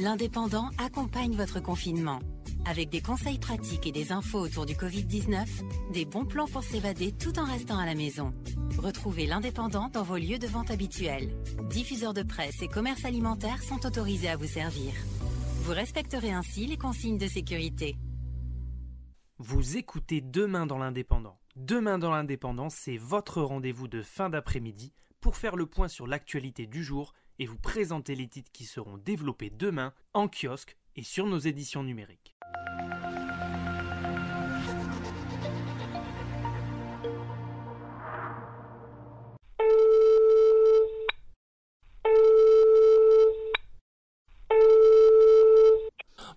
L'Indépendant accompagne votre confinement. Avec des conseils pratiques et des infos autour du Covid-19, des bons plans pour s'évader tout en restant à la maison. Retrouvez l'Indépendant dans vos lieux de vente habituels. Diffuseurs de presse et commerces alimentaires sont autorisés à vous servir. Vous respecterez ainsi les consignes de sécurité. Vous écoutez Demain dans l'Indépendant. Demain dans l'Indépendant, c'est votre rendez-vous de fin d'après-midi pour faire le point sur l'actualité du jour et vous présenter les titres qui seront développés demain en kiosque et sur nos éditions numériques.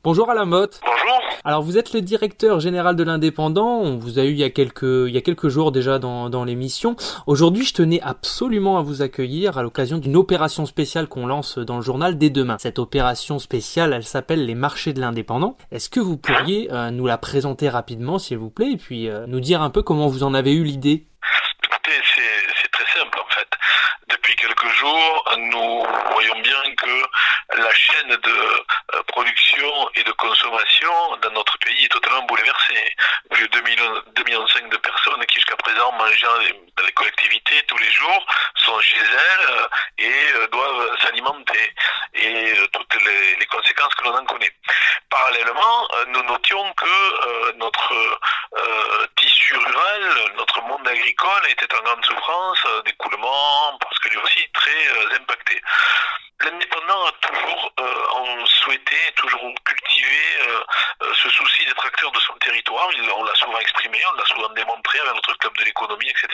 Bonjour Alain Motte. Bonjour. Alors vous êtes le directeur général de l'Indépendant, on vous a eu il y a quelques, il y a quelques jours déjà dans, dans l'émission. Aujourd'hui je tenais absolument à vous accueillir à l'occasion d'une opération spéciale qu'on lance dans le journal dès demain. Cette opération spéciale elle s'appelle les marchés de l'Indépendant. Est-ce que vous pourriez euh, nous la présenter rapidement s'il vous plaît et puis euh, nous dire un peu comment vous en avez eu l'idée? C'est très simple en fait. Depuis quelques jours, nous voyons bien que la chaîne de euh, production et de consommation dans notre pays est totalement bouleversée. Plus de 2 millions, 2 millions de personnes qui jusqu'à présent mangeant dans les collectivités tous les jours sont chez elles euh, et euh, doivent s'alimenter et toutes les, les, conséquences que l'on en connaît. Parallèlement, nous notions que notre tissu rural, notre monde agricole était en grande souffrance d'écoulement parce que lui aussi très impacté. L'indépendant a toujours euh, souhaité, toujours cultivé euh, euh, ce souci d'être acteur de son On l'a souvent exprimé, on l'a souvent démontré avec notre club de l'économie, etc.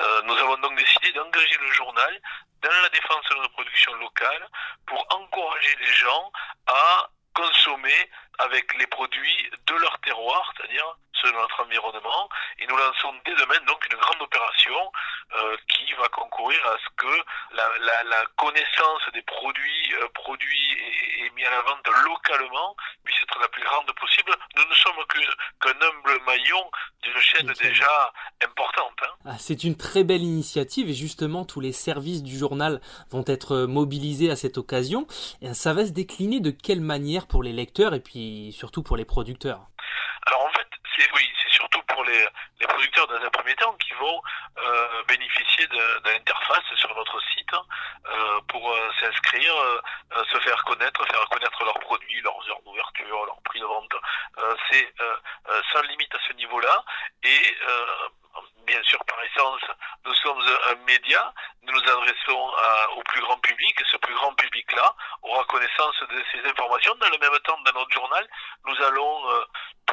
Euh, nous avons donc décidé d'engager le journal dans la défense de notre production locale pour encourager les gens à consommer avec les produits de leur terroir, c'est-à-dire ceux de notre environnement. Et nous lançons dès demain donc une grande opération euh, qui va concourir à ce que la connaissance des produits euh, produits et, et, mis à la vente localement puisse être la plus grande possible. Nous ne sommes qu'un qu humble maillon d'une chaîne déjà importante. Hein. Ah, C'est une très belle initiative et justement tous les services du journal vont être mobilisés à cette occasion. Et ça va se décliner de quelle manière pour les lecteurs et puis surtout pour les producteurs? Alors en fait, c'est oui, les, producteurs dans un premier temps qui vont euh, bénéficier de, de l'interface sur notre site euh, pour euh, s'inscrire, se faire connaître, faire connaître leurs produits, leurs heures d'ouverture, leur prix de vente. C'est sans limite à ce niveau-là et bien sûr par essence, nous sommes un média, nous nous adressons au plus grand public, ce plus grand public-là aura connaissance de ces informations. Dans le même temps, dans notre journal, nous allons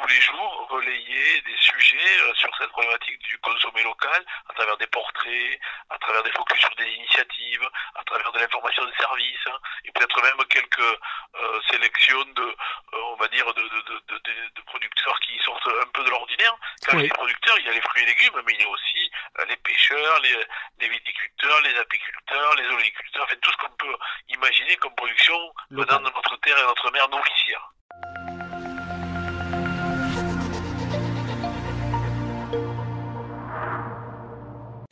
tous les jours relayer des sujets euh, sur cette problématique du consommé local, à travers des portraits, à travers des focus sur des initiatives, à travers de l'information de service, hein, et peut-être même quelques euh, sélections de, on va dire, de, de, de, producteurs qui sortent un peu de l'ordinaire. Quand oui. les producteurs, il y a les fruits et légumes, mais il y a aussi euh, les pêcheurs, les, les, viticulteurs, les apiculteurs, les oléiculteurs, en fait tout ce qu'on peut imaginer comme production venant de notre terre et notre mer nourricière.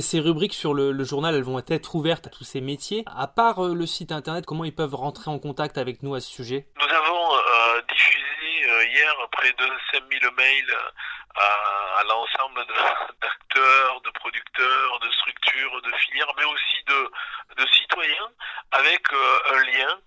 Ces rubriques sur le, journal, elles vont être ouvertes à tous ces métiers. À part euh, le site internet, comment ils peuvent rentrer en contact avec nous à ce sujet? Nous avons euh, diffusé euh, hier près de 5000 mails à, l'ensemble d'acteurs, de, producteurs, de structures, de filières, mais aussi de, citoyens, avec un lien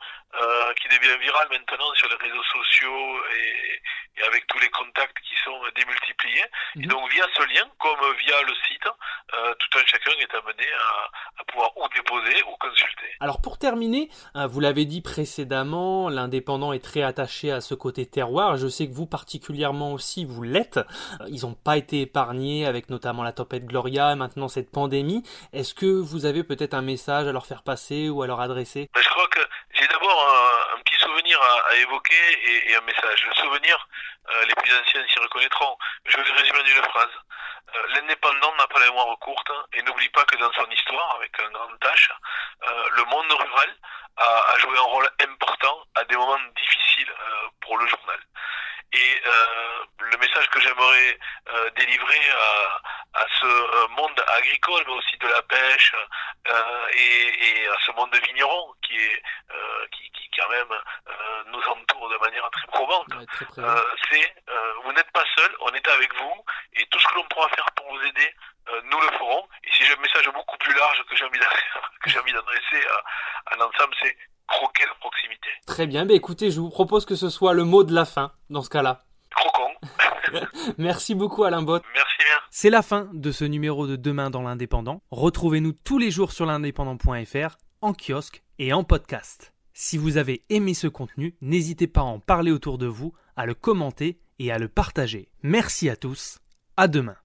qui devient viral maintenant sur les réseaux sociaux et, et, avec tous les contacts sont démultipliés. Mmh. Et donc via ce lien, comme via le site, euh, tout un chacun est amené à, à, pouvoir ou déposer ou consulter. Alors pour terminer, vous l'avez dit précédemment, l'indépendant est très attaché à ce côté terroir. Je sais que vous particulièrement aussi, vous l'êtes. Ils n'ont pas été épargnés avec notamment la tempête Gloria et maintenant cette pandémie. Est-ce que vous avez peut-être un message à leur faire passer ou à leur adresser? Je crois que j'ai d'abord un, un, petit souvenir à, à évoquer et, et, un message. Le souvenir, euh, les plus anciens s'y reconnaîtront. Je vais résumer en une phrase. Euh, L'indépendant n'a pas la mémoire courte et n'oublie pas que dans son histoire, avec un grand tâche, euh, le monde rural a, joué un rôle important à des moments difficiles pour le journal. Et le message que j'aimerais délivrer à, ce monde agricole, mais aussi de la pêche, et, à ce monde vigneron qui est qui, qui, quand même nous de manière très probante, c'est vous n'êtes pas seul, on est avec vous et tout ce que l'on pourra faire pour vous aider, nous le ferons. Et si j'ai un message beaucoup plus large que j'ai envie d'adresser à, à l'ensemble, c'est croquer la proximité. Très bien, bah écoutez, je vous propose que ce soit le mot de la fin dans ce cas-là. Croquons. Merci beaucoup Alain Bott. Merci bien. C'est la fin de ce numéro de Demain dans l'Indépendant. Retrouvez-nous tous les jours sur l'indépendant.fr, en kiosque et en podcast. Si vous avez aimé ce contenu, n'hésitez pas à en parler autour de vous, à le commenter et à le partager. Merci à tous. À demain.